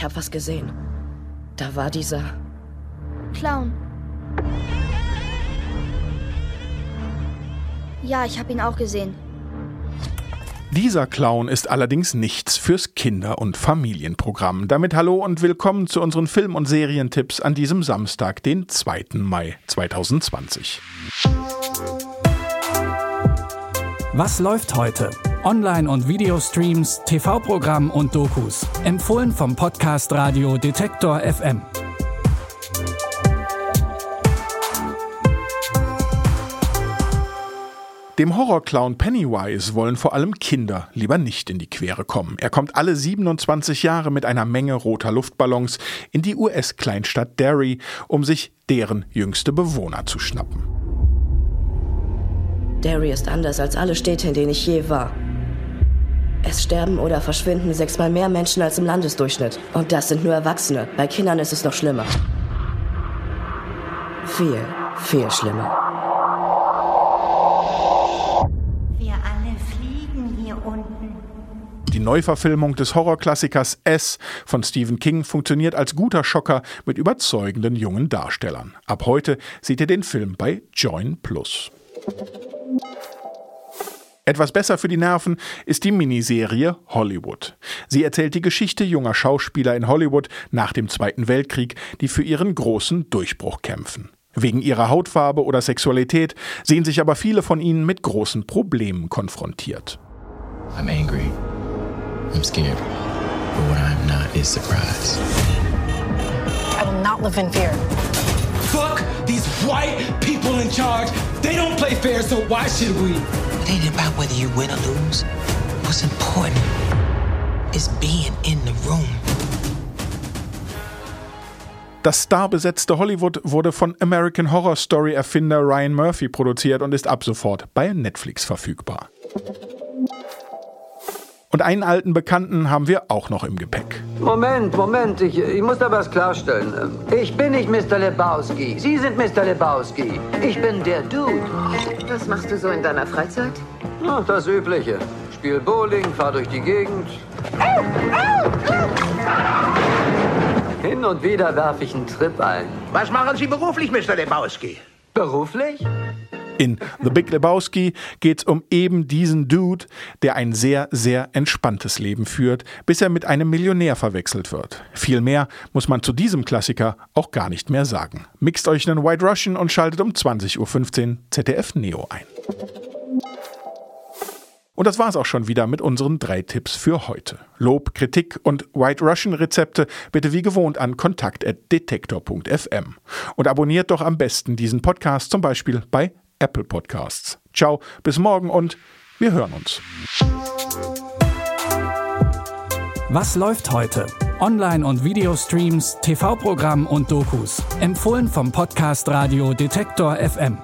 Ich habe was gesehen. Da war dieser Clown. Ja, ich habe ihn auch gesehen. Dieser Clown ist allerdings nichts fürs Kinder- und Familienprogramm. Damit hallo und willkommen zu unseren Film- und Serientipps an diesem Samstag, den 2. Mai 2020. Was läuft heute? Online- und Videostreams, TV-Programm und Dokus. Empfohlen vom Podcast Radio Detektor FM. Dem Horrorclown Pennywise wollen vor allem Kinder lieber nicht in die Quere kommen. Er kommt alle 27 Jahre mit einer Menge roter Luftballons in die US-Kleinstadt Derry, um sich deren jüngste Bewohner zu schnappen. Derry ist anders als alle Städte, in denen ich je war. Es sterben oder verschwinden sechsmal mehr Menschen als im Landesdurchschnitt. Und das sind nur Erwachsene. Bei Kindern ist es noch schlimmer. Viel, viel schlimmer. Wir alle fliegen hier unten. Die Neuverfilmung des Horrorklassikers S von Stephen King funktioniert als guter Schocker mit überzeugenden jungen Darstellern. Ab heute seht ihr den Film bei Join Plus. Etwas besser für die Nerven ist die Miniserie Hollywood. Sie erzählt die Geschichte junger Schauspieler in Hollywood nach dem Zweiten Weltkrieg, die für ihren großen Durchbruch kämpfen. Wegen ihrer Hautfarbe oder Sexualität sehen sich aber viele von ihnen mit großen Problemen konfrontiert. I'm angry. I'm scared. But what I'm not is surprised. I will not live in fear. Fuck these white people in charge. They don't play fair, so why should we? Ain't about whether you win or lose. What's important is being in the room. Das starbesetzte Hollywood wurde von American Horror Story Erfinder Ryan Murphy produziert und ist ab sofort bei Netflix verfügbar. Und einen alten Bekannten haben wir auch noch im Gepäck. Moment, Moment, ich, ich muss da was klarstellen. Ich bin nicht Mr. Lebowski. Sie sind Mr. Lebowski. Ich bin der Dude. Was machst du so in deiner Freizeit? Ach, das Übliche. Spiel Bowling, fahr durch die Gegend. Hin und wieder werfe ich einen Trip ein. Was machen Sie beruflich, Mr. Lebowski? Beruflich? In The Big Lebowski geht es um eben diesen Dude, der ein sehr, sehr entspanntes Leben führt, bis er mit einem Millionär verwechselt wird. Viel mehr muss man zu diesem Klassiker auch gar nicht mehr sagen. Mixt euch einen White Russian und schaltet um 20.15 Uhr ZDF Neo ein. Und das war's auch schon wieder mit unseren drei Tipps für heute. Lob, Kritik und White Russian Rezepte bitte wie gewohnt an kontakt.detektor.fm. Und abonniert doch am besten diesen Podcast zum Beispiel bei Apple Podcasts. Ciao, bis morgen und wir hören uns. Was läuft heute? Online- und Videostreams, TV-Programm und Dokus. Empfohlen vom Podcast Radio Detektor FM.